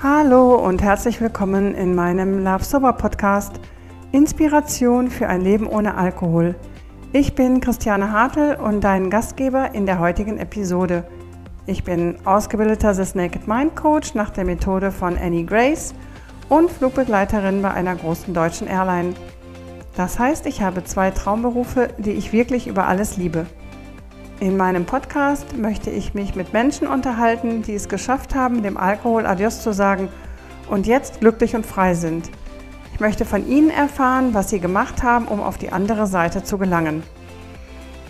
Hallo und herzlich willkommen in meinem Love Sober Podcast Inspiration für ein Leben ohne Alkohol. Ich bin Christiane Hartl und dein Gastgeber in der heutigen Episode. Ich bin ausgebildeter The Naked Mind Coach nach der Methode von Annie Grace und Flugbegleiterin bei einer großen deutschen Airline. Das heißt, ich habe zwei Traumberufe, die ich wirklich über alles liebe. In meinem Podcast möchte ich mich mit Menschen unterhalten, die es geschafft haben, dem Alkohol Adios zu sagen und jetzt glücklich und frei sind. Ich möchte von ihnen erfahren, was sie gemacht haben, um auf die andere Seite zu gelangen.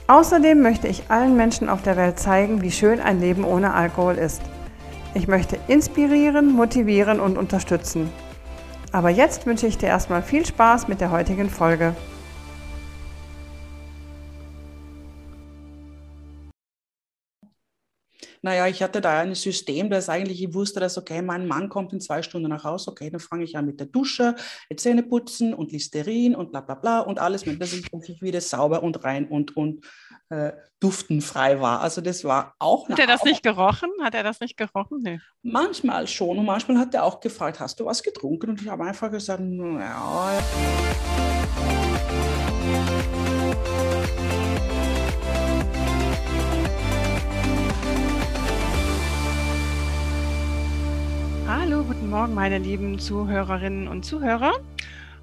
Außerdem möchte ich allen Menschen auf der Welt zeigen, wie schön ein Leben ohne Alkohol ist. Ich möchte inspirieren, motivieren und unterstützen. Aber jetzt wünsche ich dir erstmal viel Spaß mit der heutigen Folge. Naja, ich hatte da ein System, das eigentlich, ich wusste, dass, okay, mein Mann kommt in zwei Stunden nach Hause, okay, dann fange ich an mit der Dusche, mit Zähneputzen und Listerin und bla bla bla und alles, dass ich, dass ich wieder sauber und rein und, und äh, duftenfrei war. Also das war auch... Hat er das nicht gerochen? Hat er das nicht gerochen? Nee. Manchmal schon und manchmal hat er auch gefragt, hast du was getrunken? Und ich habe einfach gesagt, ja... Hallo, guten Morgen, meine lieben Zuhörerinnen und Zuhörer.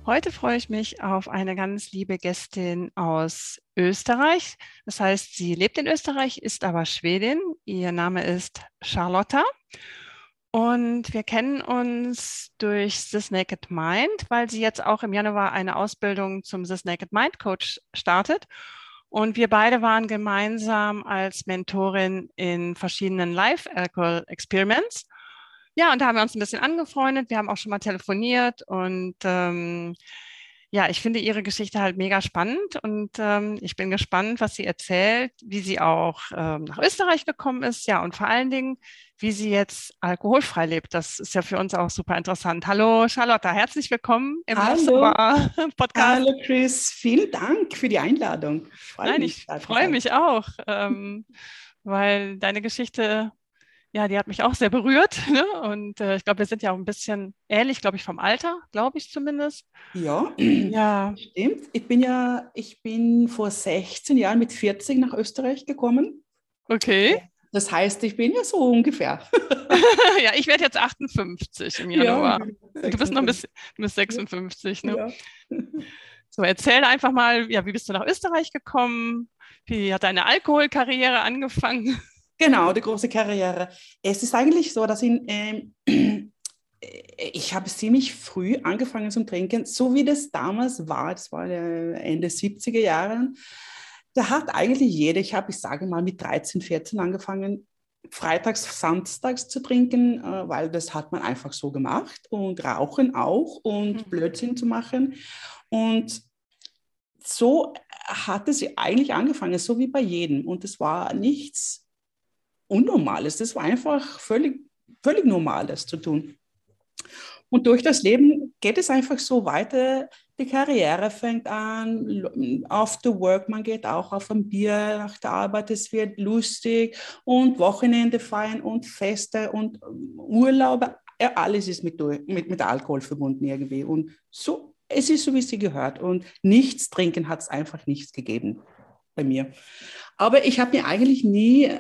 Heute freue ich mich auf eine ganz liebe Gästin aus Österreich. Das heißt, sie lebt in Österreich, ist aber Schwedin. Ihr Name ist Charlotta. Und wir kennen uns durch This Naked Mind, weil sie jetzt auch im Januar eine Ausbildung zum This Naked Mind Coach startet. Und wir beide waren gemeinsam als Mentorin in verschiedenen Live-Experiments. Ja, und da haben wir uns ein bisschen angefreundet. Wir haben auch schon mal telefoniert und ähm, ja, ich finde ihre Geschichte halt mega spannend und ähm, ich bin gespannt, was sie erzählt, wie sie auch ähm, nach Österreich gekommen ist, ja, und vor allen Dingen, wie sie jetzt alkoholfrei lebt. Das ist ja für uns auch super interessant. Hallo Charlotte, herzlich willkommen im Hallo. Podcast. Hallo Chris, vielen Dank für die Einladung. Freu Nein, ich freue mich auch, ähm, weil deine Geschichte ja, die hat mich auch sehr berührt. Ne? Und äh, ich glaube, wir sind ja auch ein bisschen ähnlich, glaube ich, vom Alter, glaube ich zumindest. Ja, ja, stimmt. Ich bin ja, ich bin vor 16 Jahren mit 40 nach Österreich gekommen. Okay. Das heißt, ich bin ja so ungefähr. ja, ich werde jetzt 58 im Januar. Ja, du bist noch du bist 56, ne? Ja. So, erzähl einfach mal, ja, wie bist du nach Österreich gekommen? Wie hat deine Alkoholkarriere angefangen? Genau, die große Karriere. Es ist eigentlich so, dass in, ähm, ich habe ziemlich früh angefangen zu trinken, so wie das damals war, das war Ende 70er Jahre. Da hat eigentlich jeder, ich habe, ich sage mal, mit 13, 14 angefangen, freitags, samstags zu trinken, äh, weil das hat man einfach so gemacht und rauchen auch und mhm. Blödsinn zu machen. Und so hat es eigentlich angefangen, so wie bei jedem. Und es war nichts Unnormales. Das war einfach völlig, völlig Normales zu tun. Und durch das Leben geht es einfach so weiter. Die Karriere fängt an, after work, man geht auch auf ein Bier nach der Arbeit, es wird lustig und Wochenende feiern und Feste und Urlaube. Ja, alles ist mit, mit, mit Alkohol verbunden irgendwie. Und so, es ist so, wie es sie gehört. Und nichts trinken hat es einfach nichts gegeben bei mir. Aber ich habe mir eigentlich nie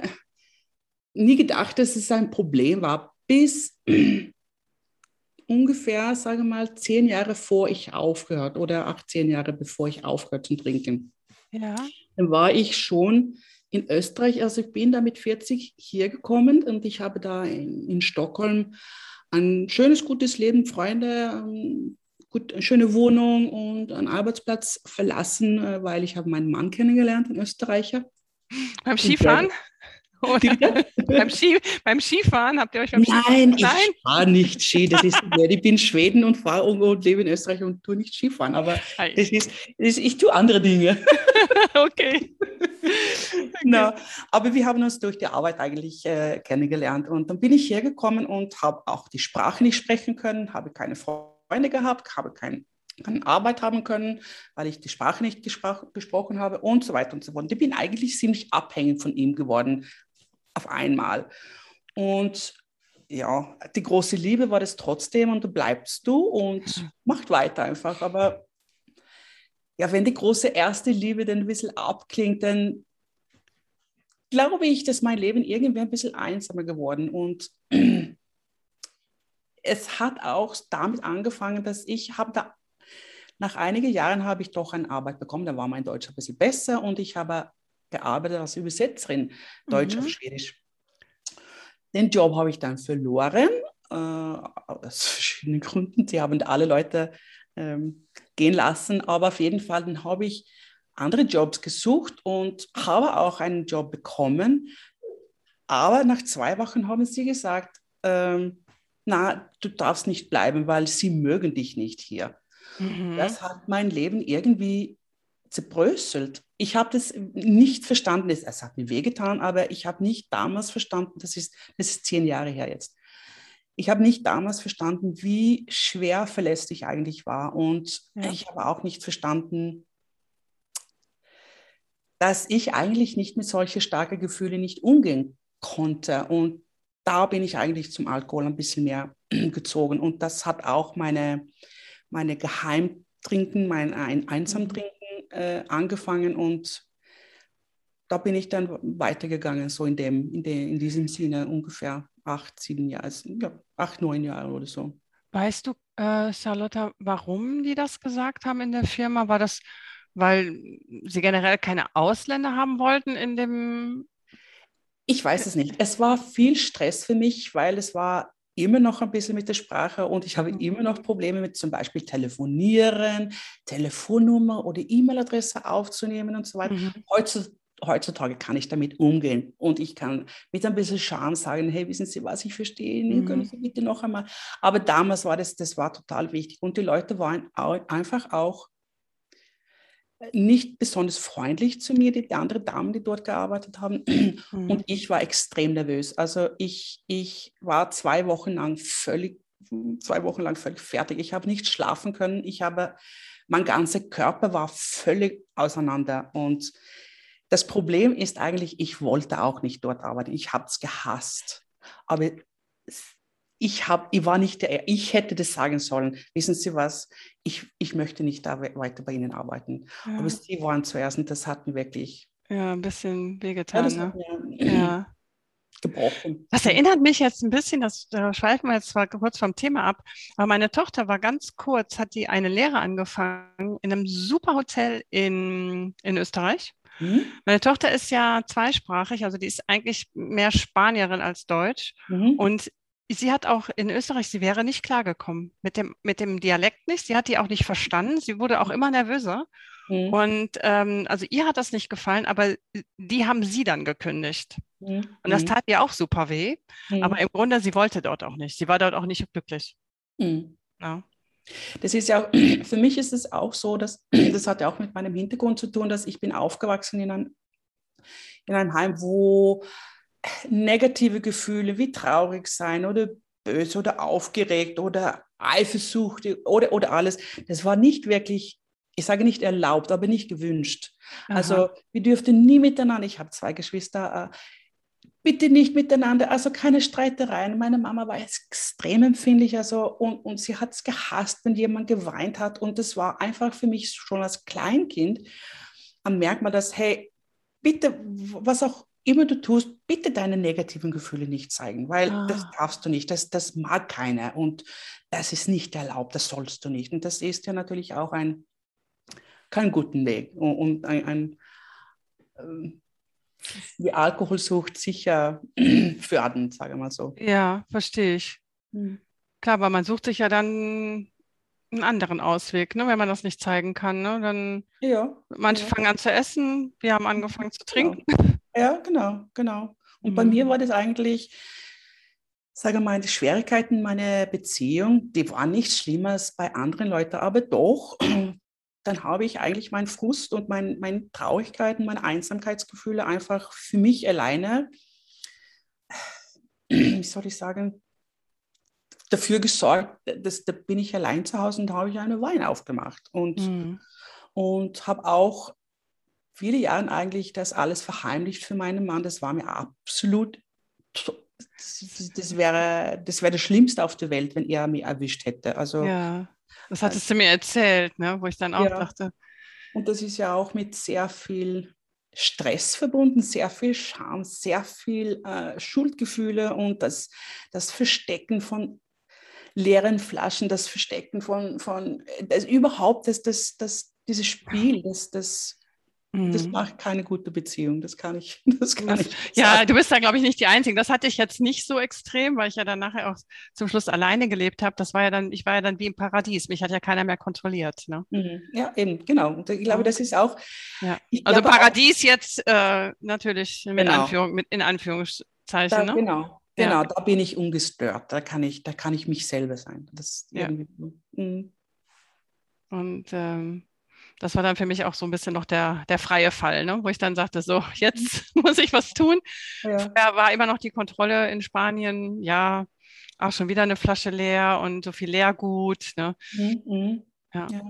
nie gedacht, dass es ein Problem war, bis ungefähr, sage mal, zehn Jahre vor ich aufgehört oder 18 Jahre bevor ich aufgehört zu trinken. Ja. Dann war ich schon in Österreich, also ich bin da mit 40 hier gekommen und ich habe da in, in Stockholm ein schönes, gutes Leben, Freunde, ähm, gut, eine schöne Wohnung und einen Arbeitsplatz verlassen, äh, weil ich habe meinen Mann kennengelernt, einen Österreicher. Beim Skifahren? Beim, Ski, beim Skifahren habt ihr euch beim Nein, Skifahren? Nein, ich fahre nicht Ski. Das ist, ich bin in Schweden und fahre und lebe in Österreich und tue nicht Skifahren. Aber das ist, das ich tue andere Dinge. okay. okay. Na, aber wir haben uns durch die Arbeit eigentlich äh, kennengelernt. Und dann bin ich hergekommen und habe auch die Sprache nicht sprechen können, habe keine Freunde gehabt, habe kein keine Arbeit haben können, weil ich die Sprache nicht gesprochen habe und so weiter und so fort. Ich bin eigentlich ziemlich abhängig von ihm geworden, auf einmal. Und ja, die große Liebe war das trotzdem und da bleibst du und macht weiter einfach. Aber ja, wenn die große erste Liebe dann ein bisschen abklingt, dann glaube ich, dass mein Leben irgendwie ein bisschen einsamer geworden und es hat auch damit angefangen, dass ich habe da nach einigen Jahren habe ich doch eine Arbeit bekommen, da war mein Deutsch ein bisschen besser und ich habe gearbeitet als Übersetzerin, Deutsch mhm. auf Schwedisch. Den Job habe ich dann verloren, äh, aus verschiedenen Gründen. Sie haben alle Leute ähm, gehen lassen, aber auf jeden Fall dann habe ich andere Jobs gesucht und habe auch einen Job bekommen. Aber nach zwei Wochen haben sie gesagt, ähm, na, du darfst nicht bleiben, weil sie mögen dich nicht hier. Mhm. Das hat mein Leben irgendwie zerbröselt. Ich habe das nicht verstanden. Es hat mir wehgetan, aber ich habe nicht damals verstanden, das ist, das ist zehn Jahre her jetzt. Ich habe nicht damals verstanden, wie schwer verlässlich eigentlich war. Und ja. ich habe auch nicht verstanden, dass ich eigentlich nicht mit solchen starken Gefühlen nicht umgehen konnte. Und da bin ich eigentlich zum Alkohol ein bisschen mehr gezogen. Und das hat auch meine, meine Geheimtrinken, mein ein Einsamtrinken äh, angefangen und da bin ich dann weitergegangen, so in, dem, in, dem, in diesem Sinne ungefähr acht, sieben Jahre, also, ja, acht, neun Jahre oder so. Weißt du, äh, Charlotte, warum die das gesagt haben in der Firma? War das, weil sie generell keine Ausländer haben wollten in dem ich weiß es nicht. Es war viel Stress für mich, weil es war immer noch ein bisschen mit der Sprache und ich habe mhm. immer noch Probleme mit zum Beispiel Telefonieren, Telefonnummer oder E-Mail-Adresse aufzunehmen und so weiter. Mhm. Heutzutage, kann ich damit umgehen und ich kann mit ein bisschen Charme sagen, hey, wissen Sie was, ich verstehe, mhm. können Sie bitte noch einmal. Aber damals war das, das war total wichtig und die Leute waren auch, einfach auch nicht besonders freundlich zu mir, die, die andere Damen, die dort gearbeitet haben. Mhm. Und ich war extrem nervös. Also ich, ich war zwei Wochen lang völlig, zwei Wochen lang völlig fertig. Ich habe nicht schlafen können. Ich habe, mein ganzer Körper war völlig auseinander. Und das Problem ist eigentlich, ich wollte auch nicht dort arbeiten. Ich habe es gehasst. Aber ich, hab, ich war nicht der, ich hätte das sagen sollen. Wissen Sie was? Ich, ich möchte nicht da weiter bei Ihnen arbeiten. Ja. Aber Sie waren zuerst und das hat mir wirklich. Ja, ein bisschen wehgetan. Ja, ne? ja. Gebrochen. Das erinnert mich jetzt ein bisschen, das, da schweifen wir jetzt zwar kurz vom Thema ab, aber meine Tochter war ganz kurz, hat die eine Lehre angefangen in einem super Hotel in, in Österreich. Mhm. Meine Tochter ist ja zweisprachig, also die ist eigentlich mehr Spanierin als Deutsch. Mhm. Und sie hat auch in Österreich, sie wäre nicht klargekommen mit dem, mit dem Dialekt nicht. Sie hat die auch nicht verstanden. Sie wurde auch immer nervöser. Mhm. Und ähm, also ihr hat das nicht gefallen, aber die haben sie dann gekündigt. Mhm. Und das mhm. tat ihr auch super weh. Mhm. Aber im Grunde, sie wollte dort auch nicht. Sie war dort auch nicht glücklich. Mhm. Ja. Das ist ja, für mich ist es auch so, dass das hat ja auch mit meinem Hintergrund zu tun, dass ich bin aufgewachsen in einem, in einem Heim, wo negative Gefühle wie traurig sein oder böse oder aufgeregt oder Eifersucht oder, oder alles, das war nicht wirklich, ich sage nicht erlaubt, aber nicht gewünscht. Aha. Also wir dürften nie miteinander, ich habe zwei Geschwister, äh, bitte nicht miteinander, also keine Streitereien. Meine Mama war extrem empfindlich also, und, und sie hat es gehasst, wenn jemand geweint hat und das war einfach für mich schon als Kleinkind ein Merkmal, dass, hey, bitte, was auch immer du tust, bitte deine negativen Gefühle nicht zeigen, weil ah. das darfst du nicht, das, das mag keiner und das ist nicht erlaubt, das sollst du nicht. Und das ist ja natürlich auch ein, kein guten Weg und ein, ein ähm, die Alkoholsucht sicher fördernd, sage ich mal so. Ja, verstehe ich. Hm. Klar, aber man sucht sich ja dann einen anderen Ausweg, ne, wenn man das nicht zeigen kann. Ne? Dann ja, manche ja. fangen an zu essen, wir haben angefangen zu trinken. Genau. Ja, genau, genau. Und mhm. bei mir war das eigentlich, sage mal, die Schwierigkeiten meiner Beziehung, die waren nicht schlimmer als bei anderen Leuten, aber doch, dann habe ich eigentlich meinen Frust und mein, meine Traurigkeiten, meine Einsamkeitsgefühle einfach für mich alleine, wie soll ich sagen, dafür gesorgt, dass da bin ich allein zu Hause und da habe ich eine Wein aufgemacht und, mhm. und habe auch viele Jahre eigentlich das alles verheimlicht für meinen Mann. Das war mir absolut das, das, wäre, das wäre das Schlimmste auf der Welt, wenn er mich erwischt hätte. Also, ja, das hattest du mir erzählt, ne? wo ich dann auch ja. dachte. Und das ist ja auch mit sehr viel Stress verbunden, sehr viel Scham, sehr viel äh, Schuldgefühle und das, das Verstecken von leeren Flaschen, das Verstecken von, von das, überhaupt das, das, das, dieses Spiel, das, das das mhm. macht keine gute Beziehung, das kann ich. Das kann ich ja, du bist da, glaube ich, nicht die Einzige. Das hatte ich jetzt nicht so extrem, weil ich ja dann nachher auch zum Schluss alleine gelebt habe. Das war ja dann, ich war ja dann wie im Paradies. Mich hat ja keiner mehr kontrolliert. Ne? Mhm. Ja, eben, genau. Ich glaube, das ist auch. Ja. Also Paradies auch, jetzt äh, natürlich mit, genau. Anführung, mit in Anführungszeichen. Da, ne? Genau. Genau, ja. da bin ich ungestört. Da kann ich, da kann ich mich selber sein. Das ja. Mhm. Und ähm, das war dann für mich auch so ein bisschen noch der, der freie Fall, ne? wo ich dann sagte, so, jetzt muss ich was tun. Ja. Vorher war immer noch die Kontrolle in Spanien, ja, auch schon wieder eine Flasche leer und so viel Leergut. Ne? Mhm. mhm. Ja. ja.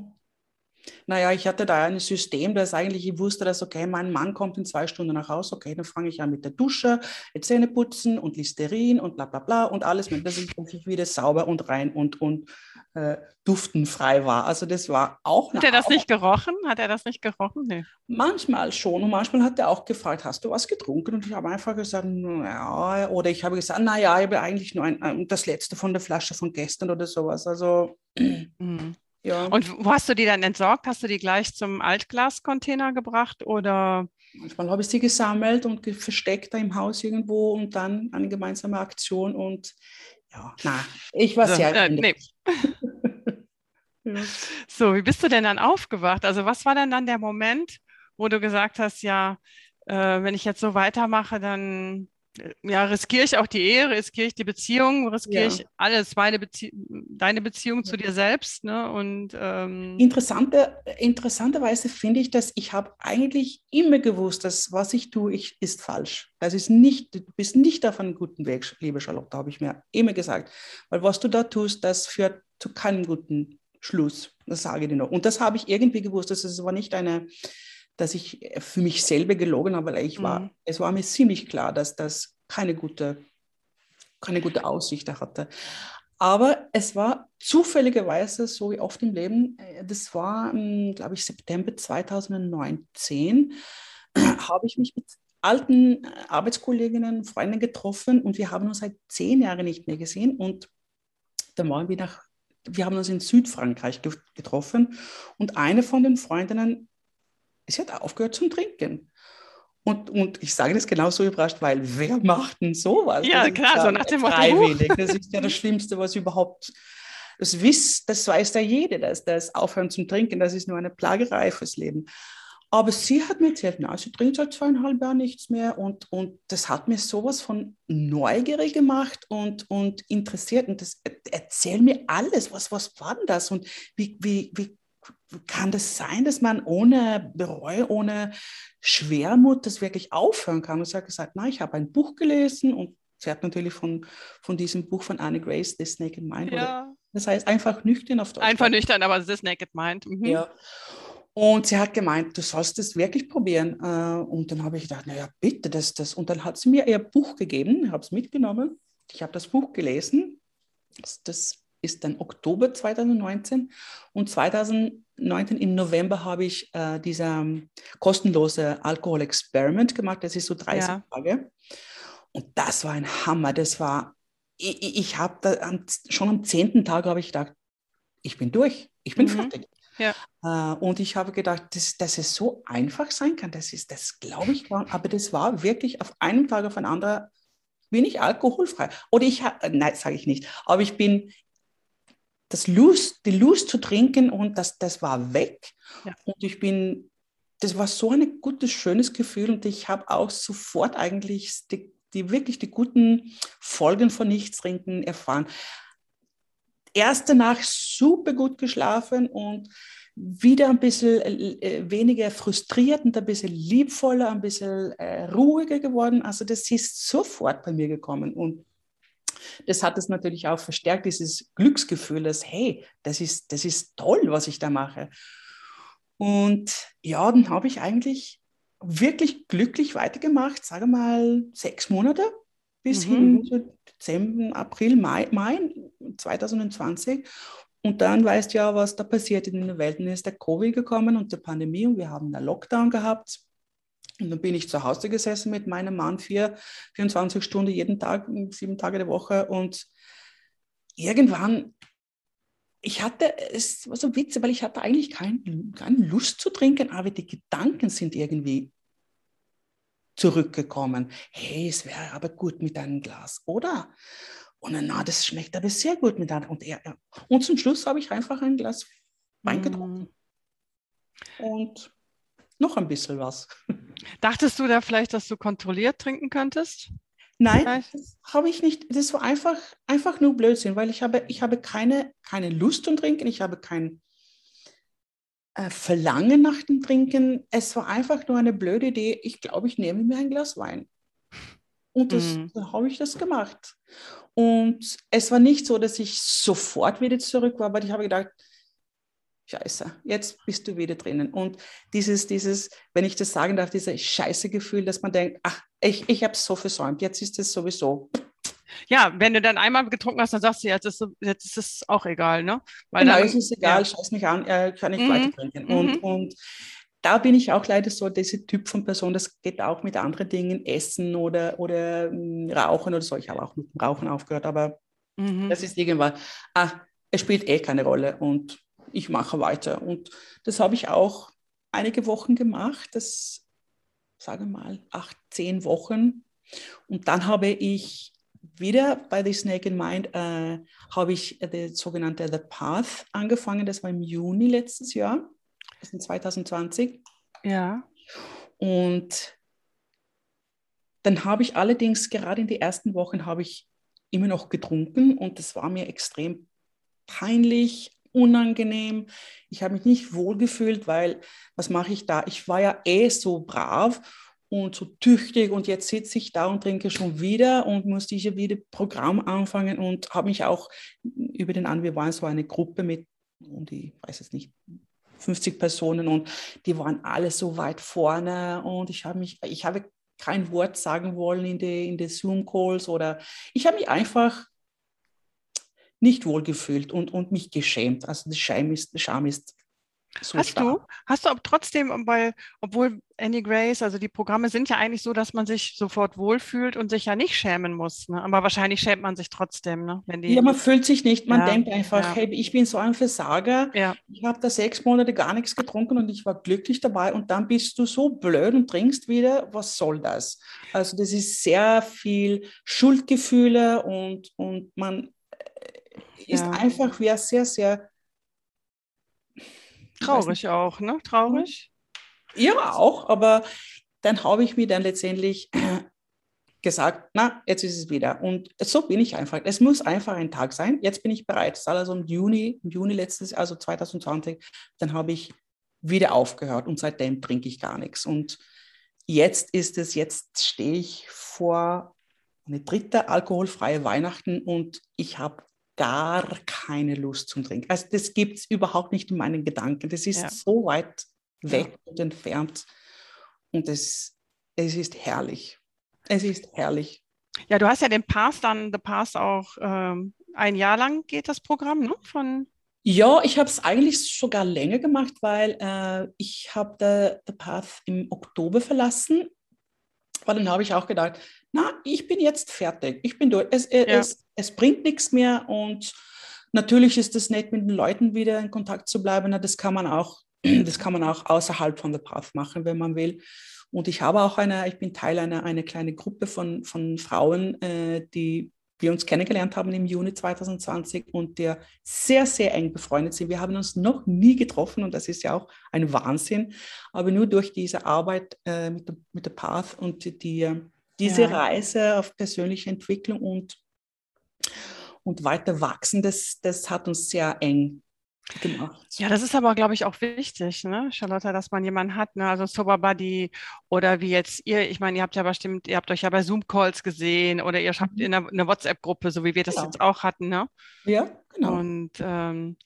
Naja, ich hatte da ein System, das eigentlich, ich wusste, dass, okay, mein Mann kommt in zwei Stunden nach Hause, okay, dann fange ich an mit der Dusche, Zähne putzen und Listerin und bla bla bla und alles, dass ich wieder sauber und rein und, und äh, duftenfrei war. Also das war auch... Hat er das nicht gerochen? Hat er das nicht gerochen? Nee. Manchmal schon und manchmal hat er auch gefragt, hast du was getrunken? Und ich habe einfach gesagt, ja, oder ich habe gesagt, naja, ich habe eigentlich nur ein, das letzte von der Flasche von gestern oder sowas. Also... Mhm. Ja. Und wo hast du die dann entsorgt? Hast du die gleich zum Altglascontainer gebracht oder? Manchmal habe ich sie gesammelt und versteckt da im Haus irgendwo und dann eine gemeinsame Aktion und ja, na, ich war so, sehr äh, nee. So, wie bist du denn dann aufgewacht? Also was war denn dann der Moment, wo du gesagt hast, ja, äh, wenn ich jetzt so weitermache, dann ja, riskiere ich auch die Ehe, riskiere ich die Beziehung, riskiere ja. ich alles, meine Bezie deine Beziehung zu dir selbst. Ne? Und, ähm Interessante, interessanterweise finde ich, dass ich habe eigentlich immer gewusst, dass was ich tue, ich, ist falsch. Das ist nicht, du bist nicht auf einem guten Weg, liebe Charlotte, habe ich mir immer gesagt. Weil was du da tust, das führt zu keinem guten Schluss. Das sage ich dir noch. Und das habe ich irgendwie gewusst. Das war nicht eine dass ich für mich selber gelogen habe, weil ich war, mhm. es war mir ziemlich klar, dass das keine gute, keine gute Aussicht hatte. Aber es war zufälligerweise, so wie oft im Leben, äh, das war, glaube ich, September 2019, habe ich mich mit alten äh, Arbeitskolleginnen, Freunden getroffen und wir haben uns seit zehn Jahren nicht mehr gesehen. Und dann waren wir nach, wir haben uns in Südfrankreich getroffen und eine von den Freundinnen sie hat aufgehört zum Trinken. Und, und ich sage das genauso überrascht, weil wer macht denn sowas? Ja, klar, so nach dem Motto. Freiwillig. Das ist ja das Schlimmste, was überhaupt. Das, wiss, das weiß ja jeder, dass das Aufhören zum Trinken, das ist nur eine Plagerei fürs Leben. Aber sie hat mir erzählt, na, sie trinkt seit zweieinhalb Jahren nichts mehr und, und das hat mir sowas von neugierig gemacht und, und interessiert. Und das erzähl mir alles, was, was war denn das und wie, wie, wie kann das sein, dass man ohne Bereu, ohne Schwermut das wirklich aufhören kann? Und sie hat gesagt, na, ich habe ein Buch gelesen und sie hat natürlich von, von diesem Buch von Anne Grace, The Naked Mind. Ja. das heißt einfach nüchtern auf Deutsch. Einfach nüchtern, aber The Naked Mind. Mhm. Ja. Und sie hat gemeint, du sollst es wirklich probieren. Äh, und dann habe ich gedacht, naja, bitte, das, das. Und dann hat sie mir ihr Buch gegeben, ich habe es mitgenommen. Ich habe das Buch gelesen. Das, das ist dann Oktober 2019 und 2019 im November habe ich äh, dieser ähm, kostenlose Alkohol-Experiment gemacht. Das ist so 30 ja. Tage. Und das war ein Hammer. Das war, ich, ich habe schon am zehnten Tag habe ich gedacht, ich bin durch, ich bin mhm. fertig. Ja. Äh, und ich habe gedacht, dass, dass es so einfach sein kann, das ist, das glaube ich nicht. Aber das war wirklich auf einen Tag auf einen anderen bin ich alkoholfrei. Oder ich habe, nein, sage ich nicht, aber ich bin das Lust, die Lust zu trinken und das, das war weg. Ja. Und ich bin, das war so ein gutes, schönes Gefühl und ich habe auch sofort eigentlich die, die wirklich die guten Folgen von Nichtstrinken erfahren. Erste Nacht super gut geschlafen und wieder ein bisschen äh, weniger frustriert und ein bisschen liebvoller, ein bisschen äh, ruhiger geworden. Also das ist sofort bei mir gekommen und das hat es natürlich auch verstärkt, dieses Glücksgefühl, dass, hey, das ist, das ist toll, was ich da mache. Und ja, dann habe ich eigentlich wirklich glücklich weitergemacht, sage mal sechs Monate. bis mhm. hin zu Dezember, April, Mai, Mai 2020. Und dann weißt du ja, was da passiert in der Welt. Dann ist der Covid gekommen und die Pandemie und wir haben einen Lockdown gehabt. Und dann bin ich zu Hause gesessen mit meinem Mann vier, 24 Stunden jeden Tag, sieben Tage der Woche. Und irgendwann, ich hatte, es war so witzig, weil ich hatte eigentlich kein, keine Lust zu trinken, aber die Gedanken sind irgendwie zurückgekommen. Hey, es wäre aber gut mit einem Glas, oder? Und dann, na, das schmeckt aber sehr gut mit einem. Und, er, und zum Schluss habe ich einfach ein Glas Wein getrunken. Mm. Und noch ein bisschen was. Dachtest du da vielleicht, dass du kontrolliert trinken könntest? Nein, das habe ich nicht. Das war einfach, einfach nur Blödsinn, weil ich habe, ich habe keine, keine Lust zum Trinken, ich habe kein äh, Verlangen nach dem Trinken. Es war einfach nur eine blöde Idee. Ich glaube, ich nehme mir ein Glas Wein. Und das, mhm. dann habe ich das gemacht. Und es war nicht so, dass ich sofort wieder zurück war, aber ich habe gedacht, Scheiße, jetzt bist du wieder drinnen. Und dieses, dieses, wenn ich das sagen darf, dieses scheiße Gefühl, dass man denkt, ach, ich, ich habe es so versäumt, jetzt ist es sowieso. Ja, wenn du dann einmal getrunken hast, dann sagst du, jetzt ist, jetzt ist es auch egal, ne? Weil genau, dann, es ist egal, ja. scheiß mich an, äh, kann ich mhm. weiter trinken. Und, mhm. und da bin ich auch leider so dieser Typ von Person, das geht auch mit anderen Dingen, Essen oder, oder ähm, Rauchen oder so. Ich habe auch mit dem Rauchen aufgehört, aber mhm. das ist irgendwann, ah, es spielt eh keine Rolle und ich mache weiter. Und das habe ich auch einige Wochen gemacht, das sage mal acht, zehn Wochen. Und dann habe ich wieder bei The Snake in Mind, äh, habe ich das sogenannte The Path angefangen. Das war im Juni letztes Jahr, das ist 2020. Ja. Und dann habe ich allerdings gerade in den ersten Wochen habe ich immer noch getrunken und das war mir extrem peinlich, unangenehm. Ich habe mich nicht wohlgefühlt, weil was mache ich da? Ich war ja eh so brav und so tüchtig und jetzt sitze ich da und trinke schon wieder und muss dieses wieder Programm anfangen und habe mich auch über den an, wir waren so eine Gruppe mit, um die, weiß es nicht, 50 Personen und die waren alle so weit vorne und ich habe mich, ich habe kein Wort sagen wollen in den in Zoom-Calls oder ich habe mich einfach nicht wohlgefühlt und, und mich geschämt. Also der Scham ist, der Scham ist so hast stark. du, hast du aber trotzdem, weil, obwohl Annie Grace, also die Programme sind ja eigentlich so, dass man sich sofort wohlfühlt und sich ja nicht schämen muss. Ne? Aber wahrscheinlich schämt man sich trotzdem, ne? Wenn die, ja, man fühlt sich nicht. Man ja, denkt einfach, ja. hey, ich bin so ein Versager. Ja. Ich habe da sechs Monate gar nichts getrunken und ich war glücklich dabei. Und dann bist du so blöd und trinkst wieder. Was soll das? Also das ist sehr viel Schuldgefühle und, und man ist ja. einfach wäre sehr, sehr traurig auch, ne? Traurig? Ja, auch, aber dann habe ich mir dann letztendlich gesagt, na, jetzt ist es wieder. Und so bin ich einfach. Es muss einfach ein Tag sein. Jetzt bin ich bereit. Das ist also im Juni, im Juni letztes, also 2020, dann habe ich wieder aufgehört und seitdem trinke ich gar nichts. Und jetzt ist es, jetzt stehe ich vor eine dritte alkoholfreie Weihnachten und ich habe gar keine Lust zum Trinken. Also das gibt es überhaupt nicht in meinen Gedanken. Das ist ja. so weit weg ja. und entfernt. Und es, es ist herrlich. Es ist herrlich. Ja, du hast ja den Pass dann, The Pass auch ähm, ein Jahr lang geht das Programm, ne? Von ja, ich habe es eigentlich sogar länger gemacht, weil äh, ich habe The Path im Oktober verlassen. Aber dann habe ich auch gedacht, na, ich bin jetzt fertig, ich bin durch. Es, ja. es, es bringt nichts mehr und natürlich ist es nett, mit den Leuten wieder in Kontakt zu bleiben. Das kann man auch, das kann man auch außerhalb von der Path machen, wenn man will. Und ich habe auch eine, ich bin Teil einer eine kleine Gruppe von, von Frauen, äh, die wir uns kennengelernt haben im Juni 2020 und der sehr, sehr eng befreundet sind. Wir haben uns noch nie getroffen und das ist ja auch ein Wahnsinn, aber nur durch diese Arbeit äh, mit, der, mit der Path und die, diese ja. Reise auf persönliche Entwicklung und, und weiter wachsen, das, das hat uns sehr eng gemacht. Ja, das ist aber, glaube ich, auch wichtig, ne, Charlotte, dass man jemanden hat, ne? also Sober Buddy oder wie jetzt ihr, ich meine, ihr habt ja bestimmt, ihr habt euch ja bei Zoom-Calls gesehen oder ihr habt mhm. in einer, einer WhatsApp-Gruppe, so wie wir das genau. jetzt auch hatten, ne? Ja, genau. Und ähm,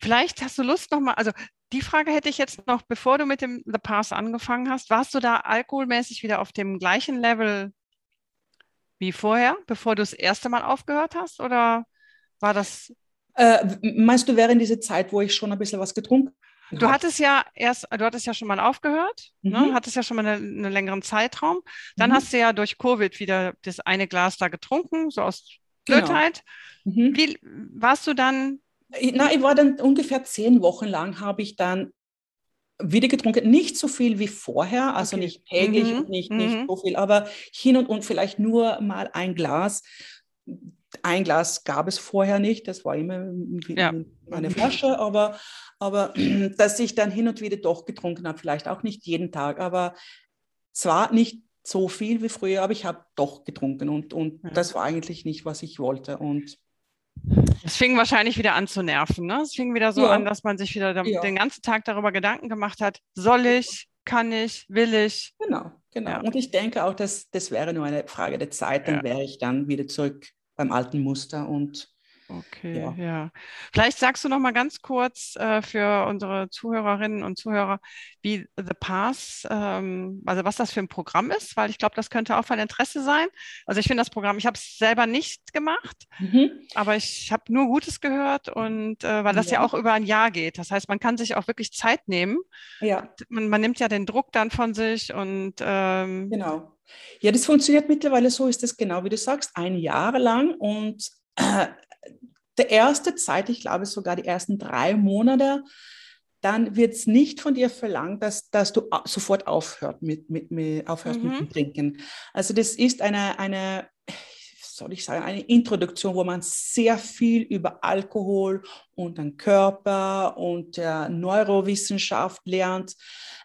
vielleicht hast du Lust nochmal, also die Frage hätte ich jetzt noch, bevor du mit dem The Pass angefangen hast, warst du da alkoholmäßig wieder auf dem gleichen Level Wie vorher, bevor du das erste Mal aufgehört hast? Oder war das? Äh, meinst du während dieser Zeit, wo ich schon ein bisschen was getrunken Du hab? hattest ja erst, du hattest ja schon mal aufgehört, ne? mhm. ne? hattest ja schon mal eine, einen längeren Zeitraum. Dann mhm. hast du ja durch Covid wieder das eine Glas da getrunken, so aus genau. Blödheit. Genau. Mhm. Wie warst du dann? Na, ich war dann ungefähr zehn Wochen lang, habe ich dann wieder getrunken, nicht so viel wie vorher, also okay. nicht täglich mhm. und nicht, nicht mhm. so viel, aber hin und und vielleicht nur mal ein Glas. Ein Glas gab es vorher nicht, das war immer ja. eine Flasche, aber, aber dass ich dann hin und wieder doch getrunken habe, vielleicht auch nicht jeden Tag, aber zwar nicht so viel wie früher, aber ich habe doch getrunken und, und ja. das war eigentlich nicht, was ich wollte. Und es fing wahrscheinlich wieder an zu nerven. Ne? Es fing wieder so ja. an, dass man sich wieder ja. den ganzen Tag darüber Gedanken gemacht hat, soll ich, kann ich, will ich. Genau, genau. Ja. Und ich denke auch, dass das wäre nur eine Frage der Zeit, dann wäre ich dann wieder zurück beim alten Muster und Okay, ja. ja. Vielleicht sagst du noch mal ganz kurz äh, für unsere Zuhörerinnen und Zuhörer, wie The Pass, ähm, also was das für ein Programm ist, weil ich glaube, das könnte auch von Interesse sein. Also ich finde das Programm, ich habe es selber nicht gemacht, mhm. aber ich habe nur Gutes gehört und äh, weil das ja. ja. auch über ein Jahr geht. Das heißt, man kann sich auch wirklich Zeit nehmen. Ja. Man, man nimmt ja den Druck dann von sich und ähm, genau. Ja, das funktioniert mittlerweile so, ist es genau wie du sagst, ein Jahr lang und äh, der erste Zeit, ich glaube sogar die ersten drei Monate, dann wird es nicht von dir verlangt, dass, dass du sofort aufhört mit, mit, mit, aufhörst mhm. mit dem Trinken. Also das ist eine, eine, soll ich sagen, eine Introduktion, wo man sehr viel über Alkohol und den Körper und der Neurowissenschaft lernt,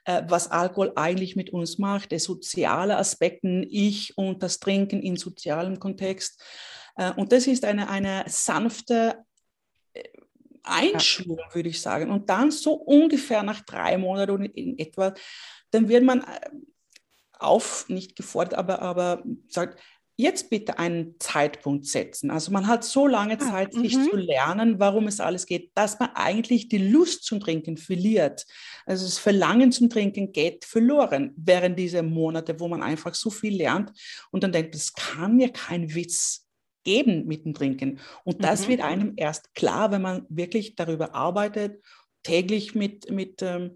äh, was Alkohol eigentlich mit uns macht, der soziale Aspekte, ich und das Trinken in sozialem Kontext. Äh, und das ist eine, eine sanfte äh, Einschulung, würde ich sagen. Und dann so ungefähr nach drei Monaten in etwa, dann wird man äh, auf, nicht gefordert, aber, aber sagt, jetzt bitte einen Zeitpunkt setzen. Also man hat so lange ah, Zeit, sich zu lernen, warum es alles geht, dass man eigentlich die Lust zum Trinken verliert. Also das Verlangen zum Trinken geht verloren während dieser Monate, wo man einfach so viel lernt und dann denkt, das kann mir kein Witz geben mit dem Trinken. Und das mhm. wird einem erst klar, wenn man wirklich darüber arbeitet, täglich mit, mit ähm,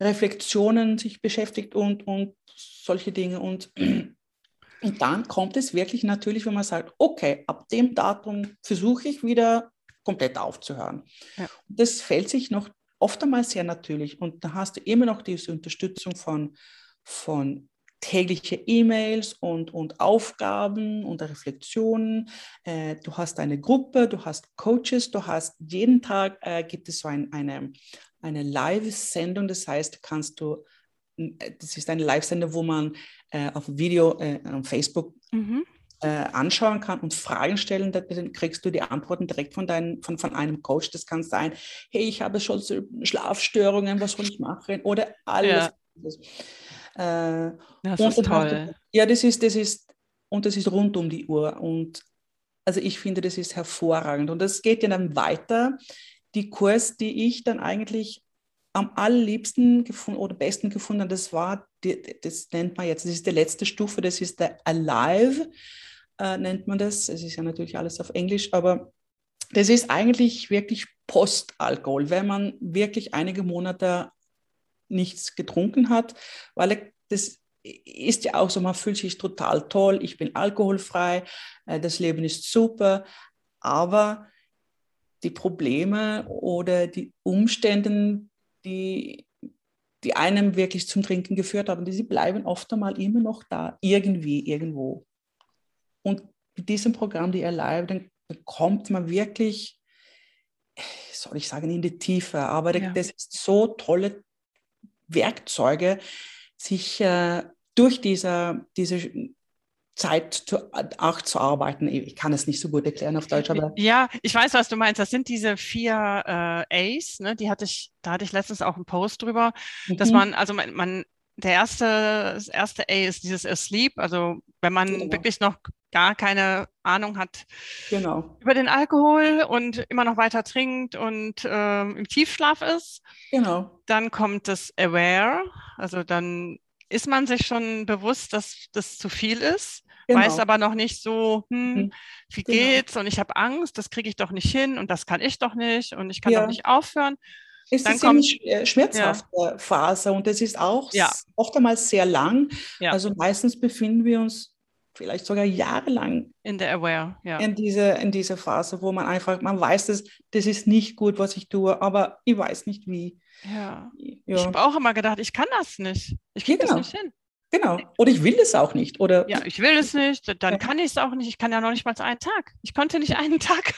Reflexionen sich beschäftigt und, und solche Dinge. Und, und dann kommt es wirklich natürlich, wenn man sagt, okay, ab dem Datum versuche ich wieder komplett aufzuhören. Ja. Das fällt sich noch oft einmal sehr natürlich. Und da hast du immer noch diese Unterstützung von, von tägliche E-Mails und, und Aufgaben und Reflexionen. Äh, du hast eine Gruppe, du hast Coaches, du hast jeden Tag äh, gibt es so ein, eine, eine Live-Sendung, das heißt, kannst du, äh, das ist eine Live-Sendung, wo man äh, auf Video äh, auf Facebook mhm. Äh, anschauen kann und Fragen stellen, dann kriegst du die Antworten direkt von, dein, von, von einem Coach. Das kann sein, hey, ich habe schon Schlafstörungen, was soll ich machen? Oder alles. Ja. Äh, das ist toll. ja, das ist, das ist, und das ist rund um die Uhr. Und also ich finde, das ist hervorragend. Und das geht ja dann weiter. Die Kurs, die ich dann eigentlich am allerliebsten gefunden oder besten gefunden habe, das war, das nennt man jetzt, das ist die letzte Stufe, das ist der Alive, äh, nennt man das. Es ist ja natürlich alles auf Englisch, aber das ist eigentlich wirklich Postalkohol, wenn man wirklich einige Monate nichts getrunken hat, weil das ist ja auch so, man fühlt sich total toll, ich bin alkoholfrei, äh, das Leben ist super, aber die Probleme oder die Umstände, die, die einem wirklich zum Trinken geführt haben, die bleiben oft einmal immer noch da, irgendwie, irgendwo. Und mit diesem Programm, die Alive, dann kommt man wirklich, soll ich sagen, in die Tiefe. Aber ja. das ist so tolle Werkzeuge, sich äh, durch diese, diese Zeit zu, auch zu arbeiten. Ich kann es nicht so gut erklären auf Deutsch, aber. Ja, ich weiß, was du meinst. Das sind diese vier äh, A's, ne? Die hatte ich, da hatte ich letztens auch einen Post drüber, mhm. dass man, also man, man, der erste, das erste A ist dieses Asleep, also wenn man genau. wirklich noch gar keine Ahnung hat genau. über den Alkohol und immer noch weiter trinkt und ähm, im Tiefschlaf ist. Genau. Dann kommt das Aware, also dann ist man sich schon bewusst, dass das zu viel ist. genau. weiß aber noch nicht so, hm, mhm. wie genau. geht's und ich habe Angst, das kriege ich doch nicht hin und das kann ich doch nicht und ich kann ja. doch nicht aufhören. Es dann ist kommt, eine äh, schmerzhafte ja. Phase und es ist auch ja. oft einmal sehr lang. Ja. Also meistens befinden wir uns vielleicht sogar jahrelang in der Aware, ja. In dieser in diese Phase, wo man einfach, man weiß, dass das ist nicht gut, was ich tue, aber ich weiß nicht wie. Ja. ja. Ich habe auch immer gedacht, ich kann das nicht. Ich kriege genau. das nicht hin. Genau. Oder ich will es auch nicht. Oder ja, ich will es nicht, dann ja. kann ich es auch nicht. Ich kann ja noch nicht mal einen Tag. Ich konnte nicht einen Tag.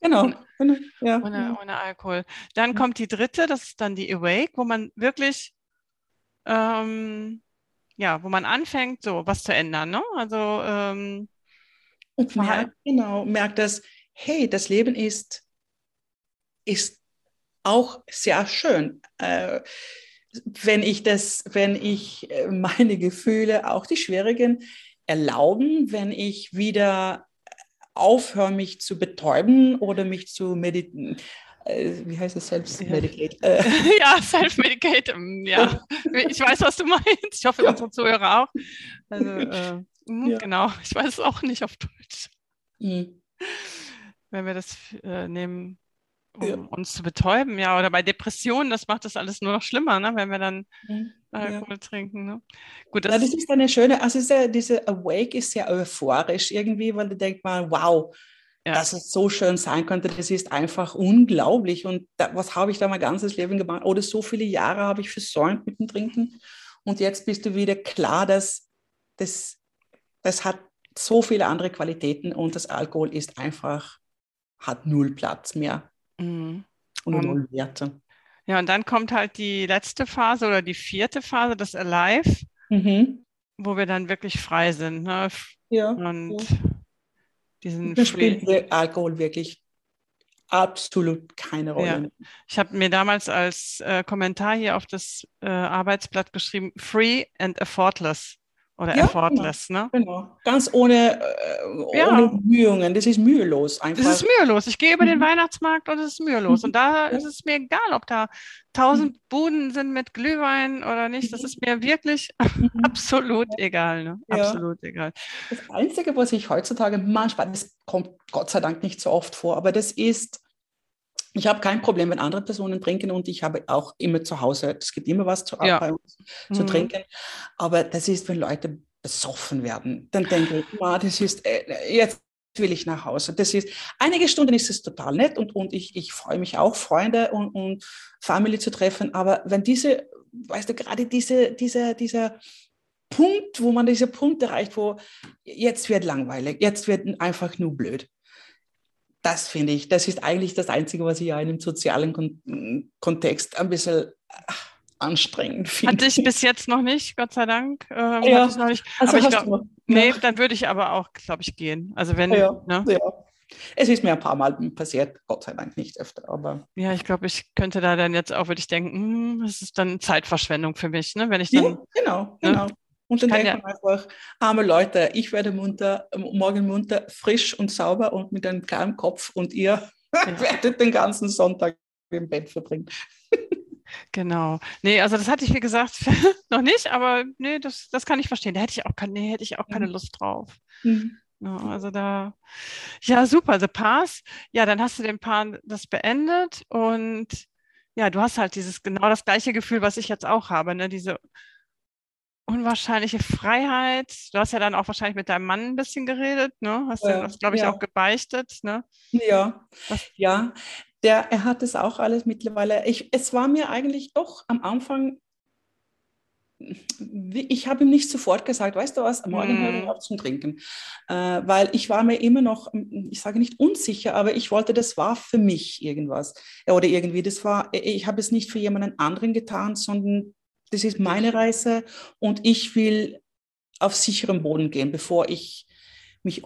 Genau. genau. Ja. Ohne, ohne Alkohol. Dann kommt die dritte, das ist dann die Awake, wo man wirklich ähm, ja, wo man anfängt, so was zu ändern. Ne? Also ähm, und merkt, genau, merkt, dass, hey, das Leben ist, ist auch sehr schön. Äh, wenn ich das, wenn ich äh, meine Gefühle, auch die schwierigen, erlauben, wenn ich wieder aufhöre, mich zu betäuben oder mich zu meditieren, wie heißt es, Self-Medicate? Ja, äh. ja Self-Medicate, ähm, ja. Ich weiß, was du meinst. Ich hoffe, ja. unsere Zuhörer auch. Also, äh, mh, ja. genau, ich weiß es auch nicht auf Deutsch. Mhm. Wenn wir das äh, nehmen, um ja. uns zu betäuben, ja, oder bei Depressionen, das macht das alles nur noch schlimmer, ne? wenn wir dann mhm. Alkohol trinken. Ne? Gut, das, das ist eine schöne, also diese Awake ist sehr euphorisch irgendwie, weil du denkst mal, wow, ja. dass es so schön sein könnte, das ist einfach unglaublich. Und da, was habe ich da mein ganzes Leben gemacht? Oder so viele Jahre habe ich versäumt mit dem Trinken. Und jetzt bist du wieder klar, dass das, das hat so viele andere Qualitäten und das Alkohol ist einfach, hat null Platz mehr mhm. und um, null Werte. Ja, und dann kommt halt die letzte Phase oder die vierte Phase, das Alive, mhm. wo wir dann wirklich frei sind. Ne? Ja. Und ja diesen da spielt Alkohol wirklich absolut keine Rolle. Ja. Ich habe mir damals als äh, Kommentar hier auf das äh, Arbeitsblatt geschrieben, free and effortless oder ja, effortless, genau, ne? Genau, ganz ohne, äh, ja. ohne Mühungen. Das ist mühelos einfach. Das ist mühelos. Ich gehe über den mhm. Weihnachtsmarkt und es ist mühelos. Und da ist es mir egal, ob da tausend mhm. Buden sind mit Glühwein oder nicht. Das ist mir wirklich mhm. absolut egal. Ne? Absolut egal. Das Einzige, was ich heutzutage manchmal, das kommt Gott sei Dank nicht so oft vor, aber das ist, ich habe kein Problem, wenn andere Personen trinken und ich habe auch immer zu Hause, es gibt immer was zu, ja. bei uns, zu mhm. trinken. Aber das ist, wenn Leute besoffen werden, dann denke ich, das ist, äh, jetzt will ich nach Hause. Das ist, einige Stunden ist es total nett und, und ich, ich freue mich auch, Freunde und, und Familie zu treffen. Aber wenn diese, weißt du, gerade diese, diese, dieser Punkt, wo man diese Punkt erreicht, wo jetzt wird langweilig, jetzt wird einfach nur blöd das finde ich, das ist eigentlich das Einzige, was ich ja in einem sozialen Kon Kontext ein bisschen ach, anstrengend finde. Hatte ich bis jetzt noch nicht, Gott sei Dank. Ähm, ja. Also aber ich glaub, nee, dann würde ich aber auch, glaube ich, gehen. Also wenn, ja, ne? ja. Es ist mir ein paar Mal passiert, Gott sei Dank nicht öfter, aber. Ja, ich glaube, ich könnte da dann jetzt auch, würde ich denken, hm, das ist dann Zeitverschwendung für mich, ne? Wenn ich dann. Ja, genau, ne? genau. Und dann denkt ja. man einfach, arme Leute, ich werde munter, morgen munter, frisch und sauber und mit einem klaren Kopf und ihr ja. werdet den ganzen Sonntag im Bett verbringen. Genau. Nee, also das hatte ich, wie gesagt, noch nicht, aber nee, das, das kann ich verstehen. Da hätte ich auch, nee, hätte ich auch keine mhm. Lust drauf. Mhm. Ja, also da, ja, super, The Pass. Ja, dann hast du den Paar das beendet und ja, du hast halt dieses genau das gleiche Gefühl, was ich jetzt auch habe, ne? Diese unwahrscheinliche Freiheit. Du hast ja dann auch wahrscheinlich mit deinem Mann ein bisschen geredet, ne? Hast du das, glaube ich, ja. auch gebeichtet, ne? Ja, Was? ja. Der, er hat es auch alles mittlerweile. Ich, es war mir eigentlich doch am Anfang, ich habe ihm nicht sofort gesagt, weißt du was, morgen mm. höre ich mhm. auf zum Trinken. Äh, weil ich war mir immer noch, ich sage nicht unsicher, aber ich wollte, das war für mich irgendwas. Oder irgendwie, das war, ich habe es nicht für jemanden anderen getan, sondern das ist meine Reise und ich will auf sicherem Boden gehen, bevor ich mich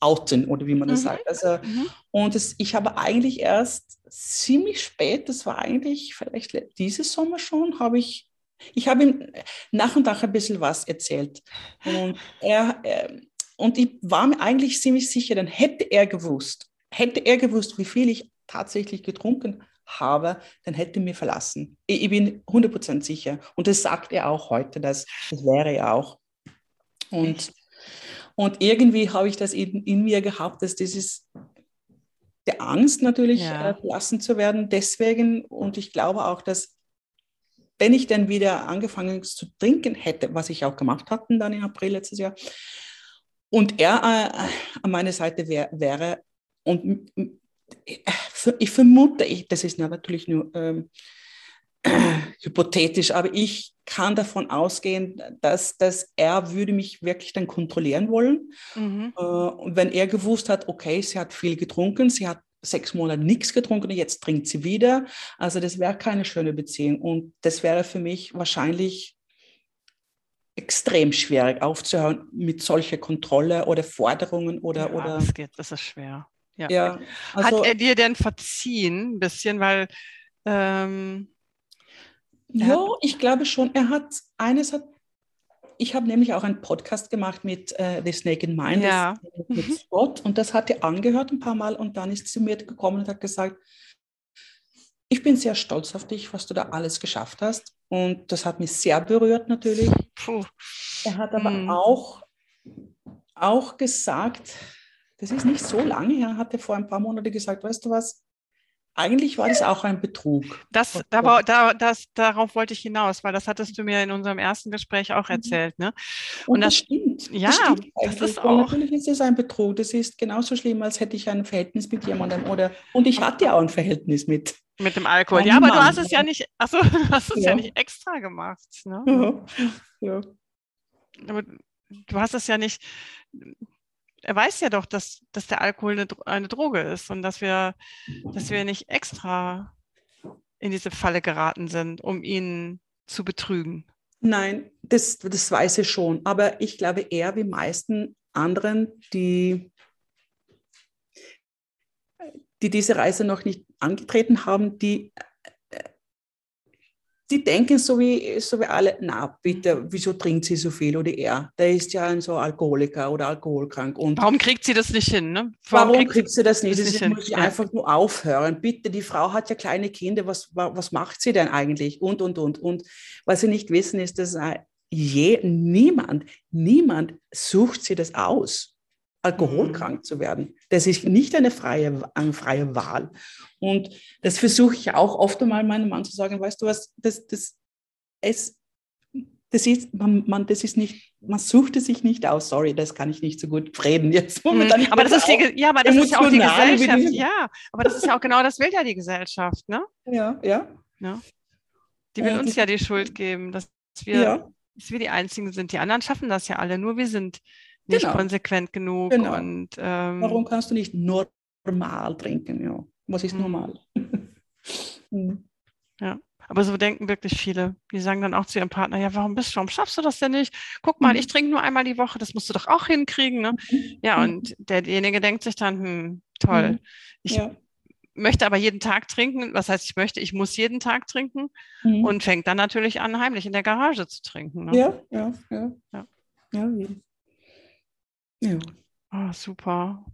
outen oder wie man das mhm. sagt. Also, mhm. Und das, ich habe eigentlich erst ziemlich spät, das war eigentlich vielleicht dieses Sommer schon, habe ich, ich habe ihm nach und nach ein bisschen was erzählt. Und, er, er, und ich war mir eigentlich ziemlich sicher, dann hätte er gewusst, hätte er gewusst, wie viel ich tatsächlich getrunken habe, dann hätte er mir verlassen. Ich, ich bin 100% sicher. Und das sagt er auch heute, das, das wäre er auch. Und, Und irgendwie habe ich das in, in mir gehabt, dass dieses der Angst natürlich ja. äh, verlassen zu werden. Deswegen, und ich glaube auch, dass wenn ich dann wieder angefangen zu trinken hätte, was ich auch gemacht hatte dann im April letztes Jahr, und er äh, an meiner Seite wär, wäre, und ich vermute, ich, das ist natürlich nur ähm, hypothetisch, aber ich kann davon ausgehen, dass, dass er würde mich wirklich dann kontrollieren wollen. Mhm. Äh, und wenn er gewusst hat, okay, sie hat viel getrunken, sie hat sechs Monate nichts getrunken, jetzt trinkt sie wieder. Also das wäre keine schöne Beziehung. Und das wäre für mich wahrscheinlich extrem schwierig aufzuhören mit solcher Kontrolle oder Forderungen oder. Ja, oder das geht, das ist schwer. Ja. ja also, Hat er dir denn verziehen ein bisschen, weil ähm, ja, ich glaube schon. Er hat eines hat. Ich habe nämlich auch einen Podcast gemacht mit äh, The Snake in Mind, ja. mit Scott, und das hat er angehört ein paar Mal und dann ist sie mir gekommen und hat gesagt, ich bin sehr stolz auf dich, was du da alles geschafft hast. Und das hat mich sehr berührt natürlich. Puh. Er hat aber hm. auch, auch gesagt, das ist nicht so lange her, hat er vor ein paar Monaten gesagt, weißt du was, eigentlich war das auch ein Betrug. Das, da war, da, das, darauf wollte ich hinaus, weil das hattest du mir in unserem ersten Gespräch auch mhm. erzählt. Ne? Und, Und das, das, stimmt. Ja, das, stimmt das ist auch. natürlich ist es ein Betrug. Das ist genauso schlimm, als hätte ich ein Verhältnis mit jemandem. Oder, und ich hatte ja auch ein Verhältnis mit. Mit dem Alkohol. Ja, aber Mann. du hast es ja nicht, du hast es ja. ja nicht extra gemacht. Ne? Ja. ja. Aber du hast es ja nicht er weiß ja doch, dass, dass der Alkohol eine, eine Droge ist und dass wir, dass wir nicht extra in diese Falle geraten sind, um ihn zu betrügen. Nein, das, das weiß ich schon. Aber ich glaube eher wie meisten anderen, die, die diese Reise noch nicht angetreten haben, die die denken so wie, so wie alle, na bitte, wieso trinkt sie so viel oder er? Der ist ja ein so Alkoholiker oder alkoholkrank. Und warum kriegt sie das nicht hin? Ne? Warum, warum kriegt, sie das nicht? Das nicht muss ja. einfach nur aufhören. Bitte, die Frau hat ja kleine Kinder, was, was macht sie denn eigentlich? Und, und, und. Und was sie nicht wissen, ist, dass äh, je, niemand, niemand sucht sie das aus alkoholkrank zu werden. Das ist nicht eine freie, eine freie Wahl. Und das versuche ich auch oft einmal meinem Mann zu sagen, weißt du was, das, das, es, das ist, man, man, das ist nicht, man sucht es sich nicht aus. Sorry, das kann ich nicht so gut reden jetzt. Mhm. aber das ist die, ja, aber das ist ja auch die Gesellschaft. Ja, aber das ist ja auch genau, das will ja die Gesellschaft, ne? Ja, ja. ja. Die will uns ja die Schuld geben, dass wir, ja. dass wir die Einzigen sind. Die anderen schaffen das ja alle, nur wir sind nicht genau. konsequent genug. Genau. Und, ähm, Warum kannst du nicht normal trinken? Ja. Was ist mhm. normal? Mhm. ja. Aber so denken wirklich viele. Die sagen dann auch zu ihrem Partner, ja, warum bist du, warum schaffst du das denn nicht? Guck mal, mhm. ich trinke nur einmal die Woche, das musst du doch auch hinkriegen. Ne? Ja, und derjenige denkt sich dann, hm, toll. Ich ja. möchte aber jeden Tag trinken. Was heißt, ich möchte, ich muss jeden Tag trinken mhm. und fängt dann natürlich an, heimlich in der Garage zu trinken. Ne? Ja, ja, ja. ja. ja ja. Oh, super.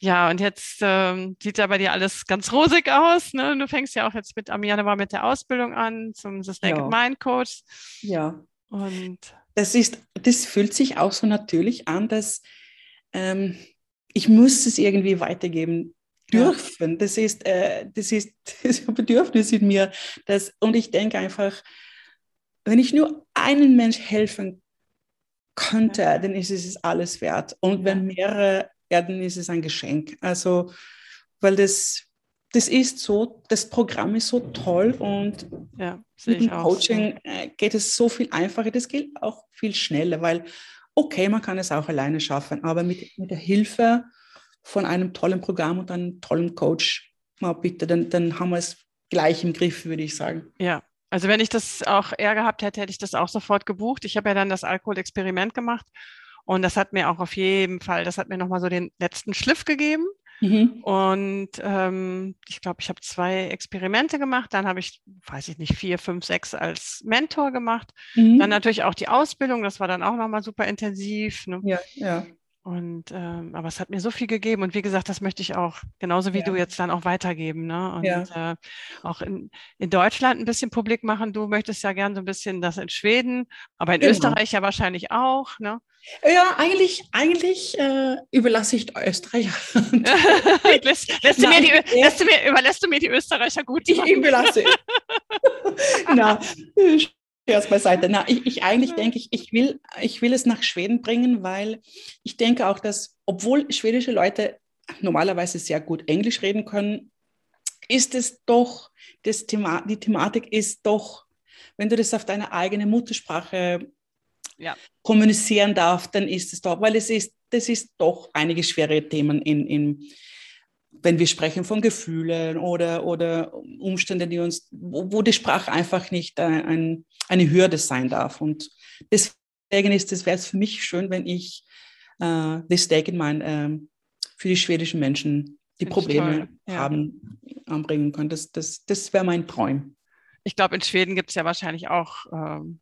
Ja, und jetzt ähm, sieht ja bei dir alles ganz rosig aus. Ne? Du fängst ja auch jetzt mit am Januar mit der Ausbildung an zum Snake ja. Mind Coach. Ja. Und das ist, das fühlt sich auch so natürlich an, dass ähm, ich muss es irgendwie weitergeben dürfen. Ja. Das ist, äh, das ist das Bedürfnis in mir. Das, und ich denke einfach, wenn ich nur einen Mensch helfen könnte, ja. dann ist es alles wert. Und wenn mehrere, ja, dann ist es ein Geschenk. Also, weil das, das ist so, das Programm ist so toll und ja, mit dem Coaching so. Äh, geht es so viel einfacher. Das geht auch viel schneller, weil, okay, man kann es auch alleine schaffen, aber mit, mit der Hilfe von einem tollen Programm und einem tollen Coach, mal bitte, dann, dann haben wir es gleich im Griff, würde ich sagen. Ja, also wenn ich das auch eher gehabt hätte, hätte ich das auch sofort gebucht. Ich habe ja dann das Alkoholexperiment gemacht und das hat mir auch auf jeden Fall, das hat mir nochmal so den letzten Schliff gegeben. Mhm. Und ähm, ich glaube, ich habe zwei Experimente gemacht. Dann habe ich, weiß ich nicht, vier, fünf, sechs als Mentor gemacht. Mhm. Dann natürlich auch die Ausbildung. Das war dann auch nochmal super intensiv. Ne? Ja, ja. Und ähm, aber es hat mir so viel gegeben und wie gesagt, das möchte ich auch, genauso wie ja. du jetzt dann auch weitergeben. Ne? Und ja. äh, auch in, in Deutschland ein bisschen publik machen. Du möchtest ja gern so ein bisschen das in Schweden, aber in genau. Österreich ja wahrscheinlich auch. Ne? Ja, eigentlich, eigentlich äh, überlasse ich Österreicher. lässt, lässt, du mir die, lässt du mir, überlässt du mir die Österreicher gut? Ich überlasse. Na, Scherz beiseite. Na, ich, ich eigentlich denke, ich, ich, will, ich will es nach Schweden bringen, weil ich denke auch, dass, obwohl schwedische Leute normalerweise sehr gut Englisch reden können, ist es doch, das Thema, die Thematik ist doch, wenn du das auf deine eigene Muttersprache ja. kommunizieren darfst, dann ist es doch, weil es ist, das ist doch einige schwere Themen in, in wenn wir sprechen von Gefühlen oder, oder Umständen, die uns, wo, wo die Sprache einfach nicht ein, ein, eine Hürde sein darf. Und deswegen ist es, wäre es für mich schön, wenn ich äh, das mein, äh, für die schwedischen Menschen die Probleme ja. haben, anbringen können. Das, das, das wäre mein Traum. Ich glaube, in Schweden gibt es ja wahrscheinlich auch ähm,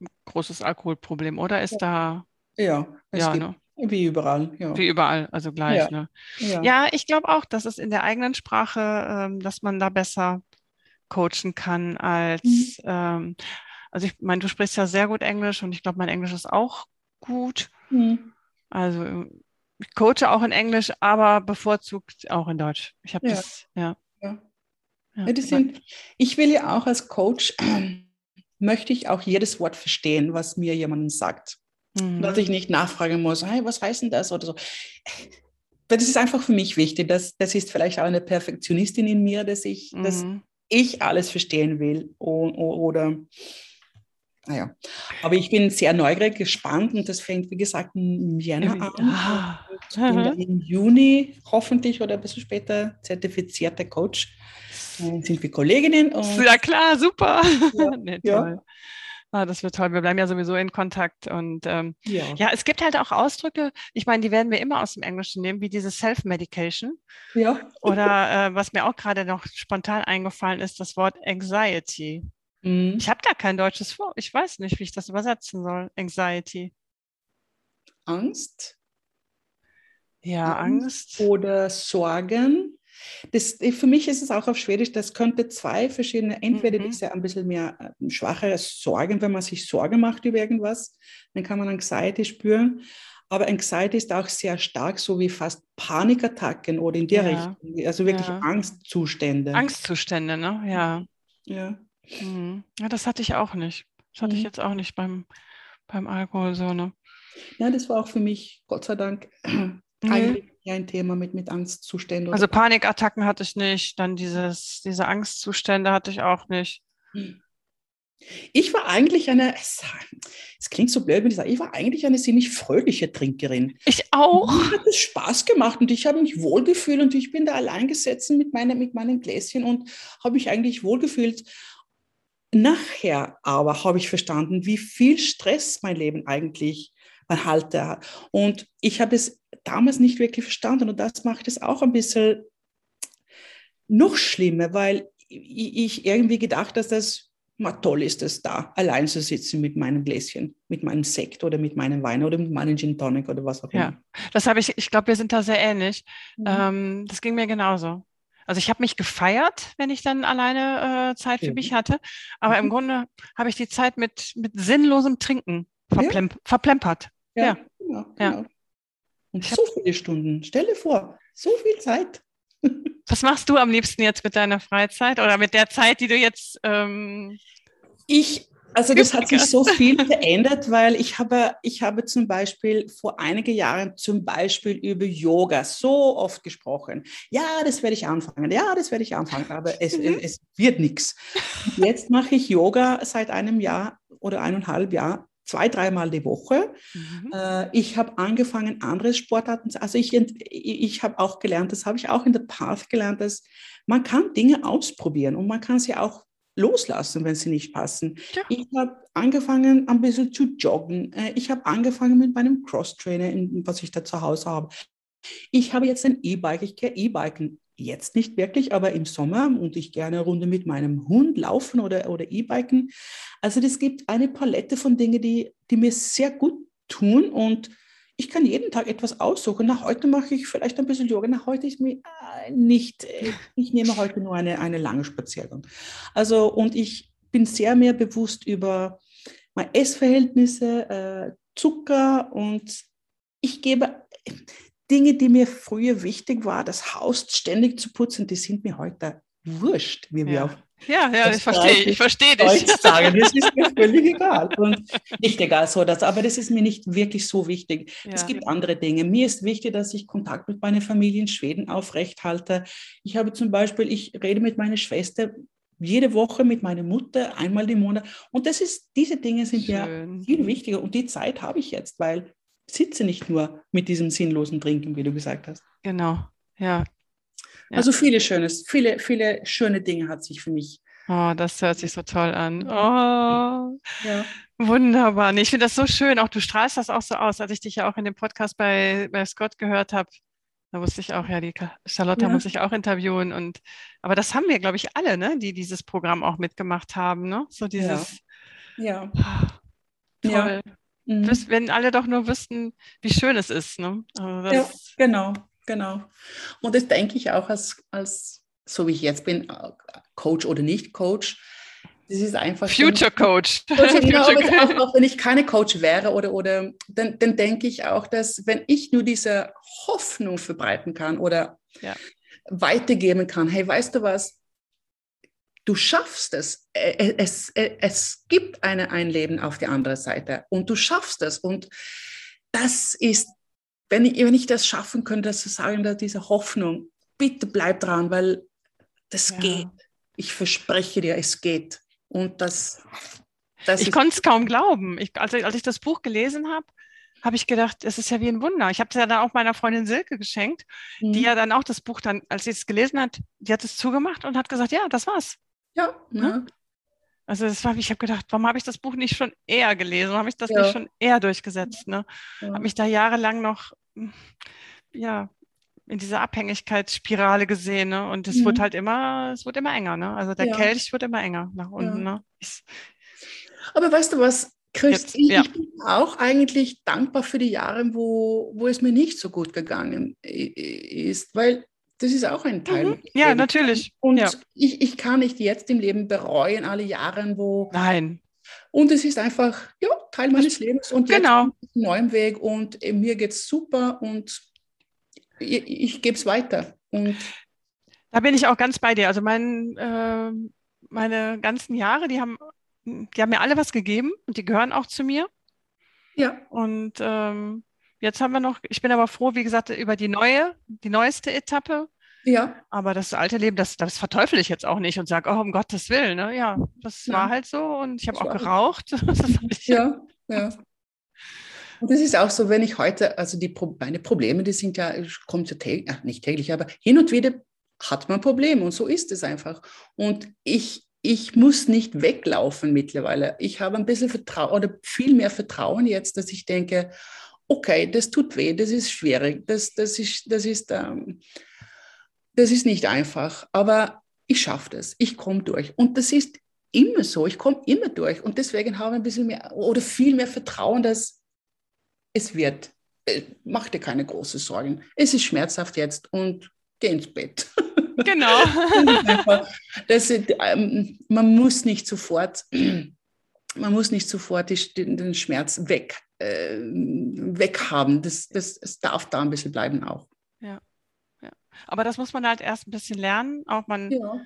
ein großes Alkoholproblem, oder ist da. Ja, es ja, gibt, ne? Wie überall, ja. Wie überall, also gleich. Ja, ne? ja. ja ich glaube auch, dass es in der eigenen Sprache, ähm, dass man da besser coachen kann als, mhm. ähm, also ich meine, du sprichst ja sehr gut Englisch und ich glaube, mein Englisch ist auch gut. Mhm. Also ich coache auch in Englisch, aber bevorzugt auch in Deutsch. Ich habe das, ja. ja. ja. sind, ich will ja auch als Coach, möchte ich auch jedes Wort verstehen, was mir jemand sagt. Mhm. Dass ich nicht nachfragen muss, hey, was heißt denn das oder so. Das ist einfach für mich wichtig. Das, das ist vielleicht auch eine Perfektionistin in mir, dass ich, mhm. dass ich alles verstehen will oder, naja, aber ich bin sehr neugierig, gespannt und das fängt, wie gesagt, im Jänner an. Im Juni hoffentlich oder ein bisschen später zertifizierter Coach. Dann sind wir Kolleginnen. ja klar, super. Ja, ja. Ah, das wird toll. Wir bleiben ja sowieso in Kontakt. Und ähm, ja. ja. es gibt halt auch Ausdrücke, ich meine, die werden wir immer aus dem Englischen nehmen, wie diese Self-Medication. Ja. Oder äh, was mir auch gerade noch spontan eingefallen ist, das Wort Anxiety. Mhm. Ich habe da kein deutsches Wort. Ich weiß nicht, wie ich das übersetzen soll. Anxiety. Angst? Ja, Angst. Angst. Oder Sorgen. Das, für mich ist es auch auf Schwedisch, das könnte zwei verschiedene, entweder mhm. diese ein bisschen mehr äh, schwachere Sorgen, wenn man sich Sorgen macht über irgendwas, dann kann man Anxiety spüren. Aber Anxiety ist auch sehr stark, so wie fast Panikattacken oder in der ja. Richtung, also wirklich ja. Angstzustände. Angstzustände, ne? Ja. Ja. Mhm. Ja, das hatte ich auch nicht. Das hatte mhm. ich jetzt auch nicht beim, beim Alkohol so, ne? Ja, das war auch für mich, Gott sei Dank, eigentlich ja ein Thema mit, mit Angstzuständen. Also Panikattacken hatte ich nicht, dann dieses, diese Angstzustände hatte ich auch nicht. Ich war eigentlich eine, es klingt so blöd, wenn ich sage, ich war eigentlich eine ziemlich fröhliche Trinkerin. Ich auch. Mir hat es Spaß gemacht und ich habe mich wohlgefühlt und ich bin da allein gesessen mit, meine, mit meinen Gläschen und habe mich eigentlich wohlgefühlt. Nachher aber habe ich verstanden, wie viel Stress mein Leben eigentlich halte. Und ich habe es damals nicht wirklich verstanden und das macht es auch ein bisschen noch schlimmer, weil ich irgendwie gedacht, dass das mal toll ist, es da allein zu sitzen mit meinem Gläschen, mit meinem Sekt oder mit meinem Wein oder mit meinem Gin Tonic oder was auch immer. Ja, das habe ich, ich glaube, wir sind da sehr ähnlich. Mhm. Ähm, das ging mir genauso. Also ich habe mich gefeiert, wenn ich dann alleine äh, Zeit für mich hatte, aber mhm. im Grunde habe ich die Zeit mit, mit sinnlosem Trinken verplem ja. verplempert. Ja, ja. Genau, genau. ja. Und so viele Stunden. Stelle vor, so viel Zeit. Was machst du am liebsten jetzt mit deiner Freizeit oder mit der Zeit, die du jetzt? Ähm, ich, also das hat sich so viel verändert, weil ich habe, ich habe zum Beispiel vor einigen Jahren zum Beispiel über Yoga so oft gesprochen. Ja, das werde ich anfangen. Ja, das werde ich anfangen, aber es, mhm. es wird nichts. Jetzt mache ich Yoga seit einem Jahr oder eineinhalb Jahr zwei, dreimal die Woche. Mhm. Äh, ich habe angefangen, andere Sportarten, also ich, ich habe auch gelernt, das habe ich auch in der Path gelernt, dass man kann Dinge ausprobieren und man kann sie auch loslassen, wenn sie nicht passen. Ja. Ich habe angefangen, ein bisschen zu joggen. Äh, ich habe angefangen mit meinem Cross-Trainer, was ich da zu Hause habe. Ich habe jetzt ein E-Bike, ich gehe E-Biken jetzt nicht wirklich, aber im Sommer und ich gerne eine Runde mit meinem Hund laufen oder, oder E-Biken. Also es gibt eine Palette von Dingen, die, die mir sehr gut tun und ich kann jeden Tag etwas aussuchen. Nach heute mache ich vielleicht ein bisschen Yoga, nach heute ist mir äh, nicht, äh, ich nehme heute nur eine, eine lange Spaziergang. Also und ich bin sehr mehr bewusst über meine Essverhältnisse, äh, Zucker und ich gebe Dinge, die mir früher wichtig war, das Haus ständig zu putzen, die sind mir heute wurscht, wie wir auf ja, ja, ich verstehe, ich verstehe dich. Sagen. Das ist mir völlig egal. Und nicht egal so, das, aber das ist mir nicht wirklich so wichtig. Ja. Es gibt andere Dinge. Mir ist wichtig, dass ich Kontakt mit meiner Familie in Schweden aufrechthalte. Ich habe zum Beispiel, ich rede mit meiner Schwester jede Woche mit meiner Mutter, einmal im Monat. Und das ist, diese Dinge sind Schön. ja viel wichtiger. Und die Zeit habe ich jetzt, weil sitze nicht nur mit diesem sinnlosen Trinken, wie du gesagt hast. Genau, ja. Ja. Also viele schönes, viele, viele schöne Dinge hat sich für mich. Oh, das hört sich so toll an. Oh, ja. wunderbar. Nee, ich finde das so schön. Auch du strahlst das auch so aus, als ich dich ja auch in dem Podcast bei, bei Scott gehört habe. Da wusste ich auch, ja, die Charlotte ja. muss ich auch interviewen. Und aber das haben wir, glaube ich, alle, ne, die dieses Programm auch mitgemacht haben, ne? So dieses. Ja. ja. Ah, toll. Ja. Mhm. Wenn alle doch nur wüssten, wie schön es ist, ne? Ja, genau. Genau. Und das denke ich auch als, als, so wie ich jetzt bin, Coach oder nicht Coach. Das ist einfach. Future so, Coach. Genau, auch, auch, wenn ich keine Coach wäre oder, oder dann, dann denke ich auch, dass wenn ich nur diese Hoffnung verbreiten kann oder ja. weitergeben kann, hey, weißt du was? Du schaffst es. Es, es, es gibt eine, ein Leben auf der anderen Seite und du schaffst es. Und das ist wenn ich, wenn ich das schaffen könnte, zu sagen, diese Hoffnung, bitte bleib dran, weil das ja. geht. Ich verspreche dir, es geht. Und das, das ich konnte es kaum glauben. Ich, als, ich, als ich das Buch gelesen habe, habe ich gedacht, es ist ja wie ein Wunder. Ich habe es ja dann auch meiner Freundin Silke geschenkt, mhm. die ja dann auch das Buch dann, als sie es gelesen hat, die hat es zugemacht und hat gesagt, ja, das war's. Ja. ja. Also das war, ich habe gedacht, warum habe ich das Buch nicht schon eher gelesen? Warum habe ich das ja. nicht schon eher durchgesetzt? Ne? Ja. Habe mich da jahrelang noch, ja, in dieser Abhängigkeitsspirale gesehen, ne? Und es mhm. wird halt immer, es wird immer enger, ne? Also der ja. Kelch wird immer enger nach unten, ne? Ich, Aber weißt du was, Chris, ich, ich, bin auch eigentlich dankbar für die Jahre, wo, wo es mir nicht so gut gegangen ist, weil das ist auch ein Teil. Mhm. Ja, natürlich. Und ja. Ich, ich kann nicht jetzt im Leben bereuen, alle Jahre, wo. Nein. Und es ist einfach, ja, Teil meines Lebens und genau. jetzt neuen Weg und äh, mir geht es super und ich, ich gebe es weiter. Und da bin ich auch ganz bei dir. Also mein, äh, meine ganzen Jahre, die haben, die haben mir alle was gegeben und die gehören auch zu mir. Ja. Und ähm, Jetzt haben wir noch, ich bin aber froh, wie gesagt, über die neue, die neueste Etappe. Ja. Aber das alte Leben, das, das verteufel ich jetzt auch nicht und sage, oh, um Gottes Willen, ne? Ja, das ja. war halt so und ich habe auch geraucht. ja, ja. Und das ist auch so, wenn ich heute, also die, meine Probleme, die sind ja, kommt ja täglich, nicht täglich, aber hin und wieder hat man Probleme und so ist es einfach. Und ich, ich muss nicht weglaufen mittlerweile. Ich habe ein bisschen Vertrauen oder viel mehr Vertrauen jetzt, dass ich denke, okay, das tut weh, das ist schwierig, das, das, ist, das, ist, ähm, das ist nicht einfach, aber ich schaffe das, ich komme durch. Und das ist immer so, ich komme immer durch. Und deswegen habe ich ein bisschen mehr oder viel mehr Vertrauen, dass es wird. Äh, mach dir keine großen Sorgen. Es ist schmerzhaft jetzt und geh ins Bett. Genau. das, ähm, man muss nicht sofort, man muss nicht sofort den Schmerz weg äh, weghaben. Das, das, das darf da ein bisschen bleiben auch. Ja. ja. Aber das muss man halt erst ein bisschen lernen. Auch man ja.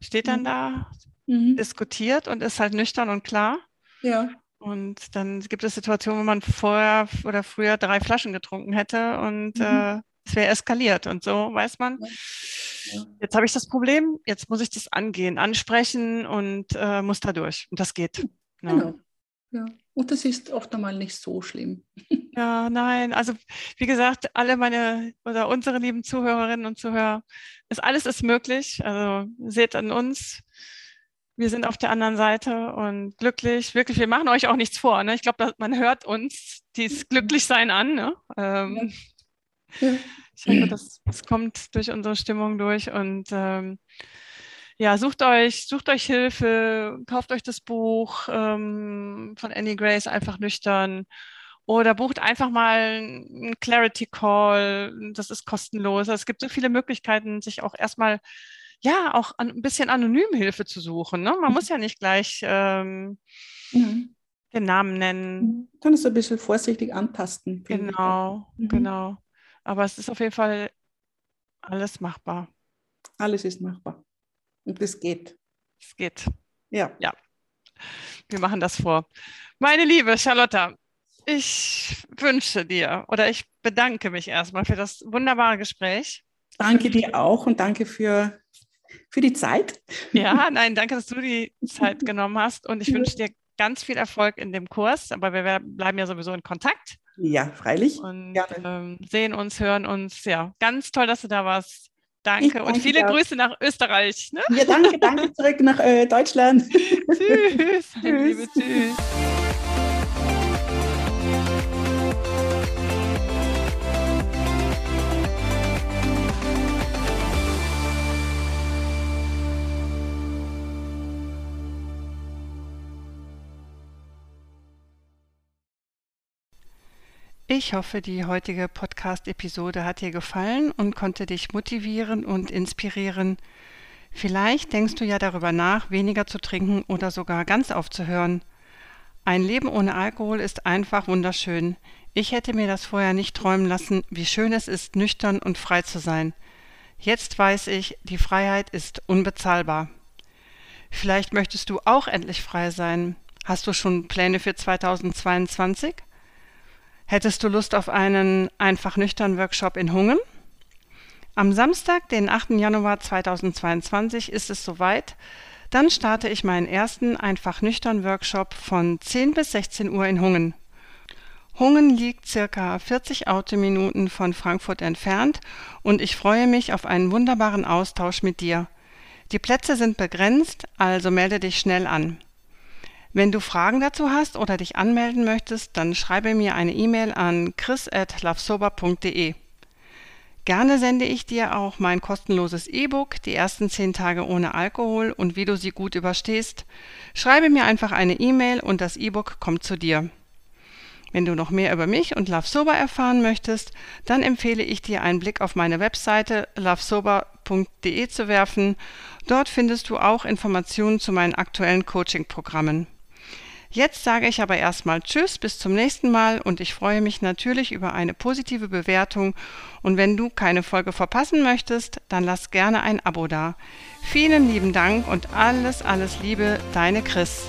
steht dann mhm. da, mhm. diskutiert und ist halt nüchtern und klar. Ja. Und dann gibt es Situationen, wo man vorher oder früher drei Flaschen getrunken hätte und mhm. äh, es wäre eskaliert. Und so weiß man, ja. jetzt habe ich das Problem, jetzt muss ich das angehen, ansprechen und äh, muss da durch. Und das geht. Genau. Ja. Und das ist oft einmal nicht so schlimm. Ja, nein. Also wie gesagt, alle meine oder unsere lieben Zuhörerinnen und Zuhörer, ist alles ist möglich. Also seht an uns. Wir sind auf der anderen Seite und glücklich. Wirklich, wir machen euch auch nichts vor. Ne? Ich glaube, man hört uns dieses Glücklichsein an. Ne? Ähm, ja. Ich hoffe, das, das kommt durch unsere Stimmung durch und ähm, ja, sucht euch, sucht euch Hilfe, kauft euch das Buch ähm, von Annie Grace einfach nüchtern oder bucht einfach mal einen Clarity Call. Das ist kostenlos. Es gibt so viele Möglichkeiten, sich auch erstmal ja auch an, ein bisschen anonym Hilfe zu suchen. Ne? Man muss ja nicht gleich ähm, mhm. den Namen nennen. Du kannst ein bisschen vorsichtig antasten. Genau, mhm. genau. Aber es ist auf jeden Fall alles machbar. Alles ist machbar. Und es geht. Es geht. Ja. Ja. Wir machen das vor. Meine liebe Charlotta, ich wünsche dir oder ich bedanke mich erstmal für das wunderbare Gespräch. Danke dir auch und danke für, für die Zeit. Ja, nein, danke, dass du die Zeit genommen hast und ich wünsche dir ganz viel Erfolg in dem Kurs, aber wir bleiben ja sowieso in Kontakt. Ja, freilich. Und ähm, sehen uns, hören uns. Ja, ganz toll, dass du da warst. Danke, danke und viele auch. Grüße nach Österreich. Ne? Ja, danke, danke zurück nach äh, Deutschland. tschüss. tschüss. Liebe, tschüss. Ich hoffe, die heutige Podcast-Episode hat dir gefallen und konnte dich motivieren und inspirieren. Vielleicht denkst du ja darüber nach, weniger zu trinken oder sogar ganz aufzuhören. Ein Leben ohne Alkohol ist einfach wunderschön. Ich hätte mir das vorher nicht träumen lassen, wie schön es ist, nüchtern und frei zu sein. Jetzt weiß ich, die Freiheit ist unbezahlbar. Vielleicht möchtest du auch endlich frei sein. Hast du schon Pläne für 2022? Hättest du Lust auf einen einfach nüchtern Workshop in Hungen? Am Samstag, den 8. Januar 2022 ist es soweit. Dann starte ich meinen ersten einfach nüchtern Workshop von 10 bis 16 Uhr in Hungen. Hungen liegt circa 40 Autominuten von Frankfurt entfernt und ich freue mich auf einen wunderbaren Austausch mit dir. Die Plätze sind begrenzt, also melde dich schnell an. Wenn du Fragen dazu hast oder dich anmelden möchtest, dann schreibe mir eine E-Mail an chris.lovesober.de. Gerne sende ich dir auch mein kostenloses E-Book, die ersten zehn Tage ohne Alkohol und wie du sie gut überstehst. Schreibe mir einfach eine E-Mail und das E-Book kommt zu dir. Wenn du noch mehr über mich und Love Sober erfahren möchtest, dann empfehle ich dir einen Blick auf meine Webseite lovesober.de zu werfen. Dort findest du auch Informationen zu meinen aktuellen Coaching-Programmen. Jetzt sage ich aber erstmal Tschüss, bis zum nächsten Mal und ich freue mich natürlich über eine positive Bewertung und wenn du keine Folge verpassen möchtest, dann lass gerne ein Abo da. Vielen lieben Dank und alles, alles Liebe, deine Chris.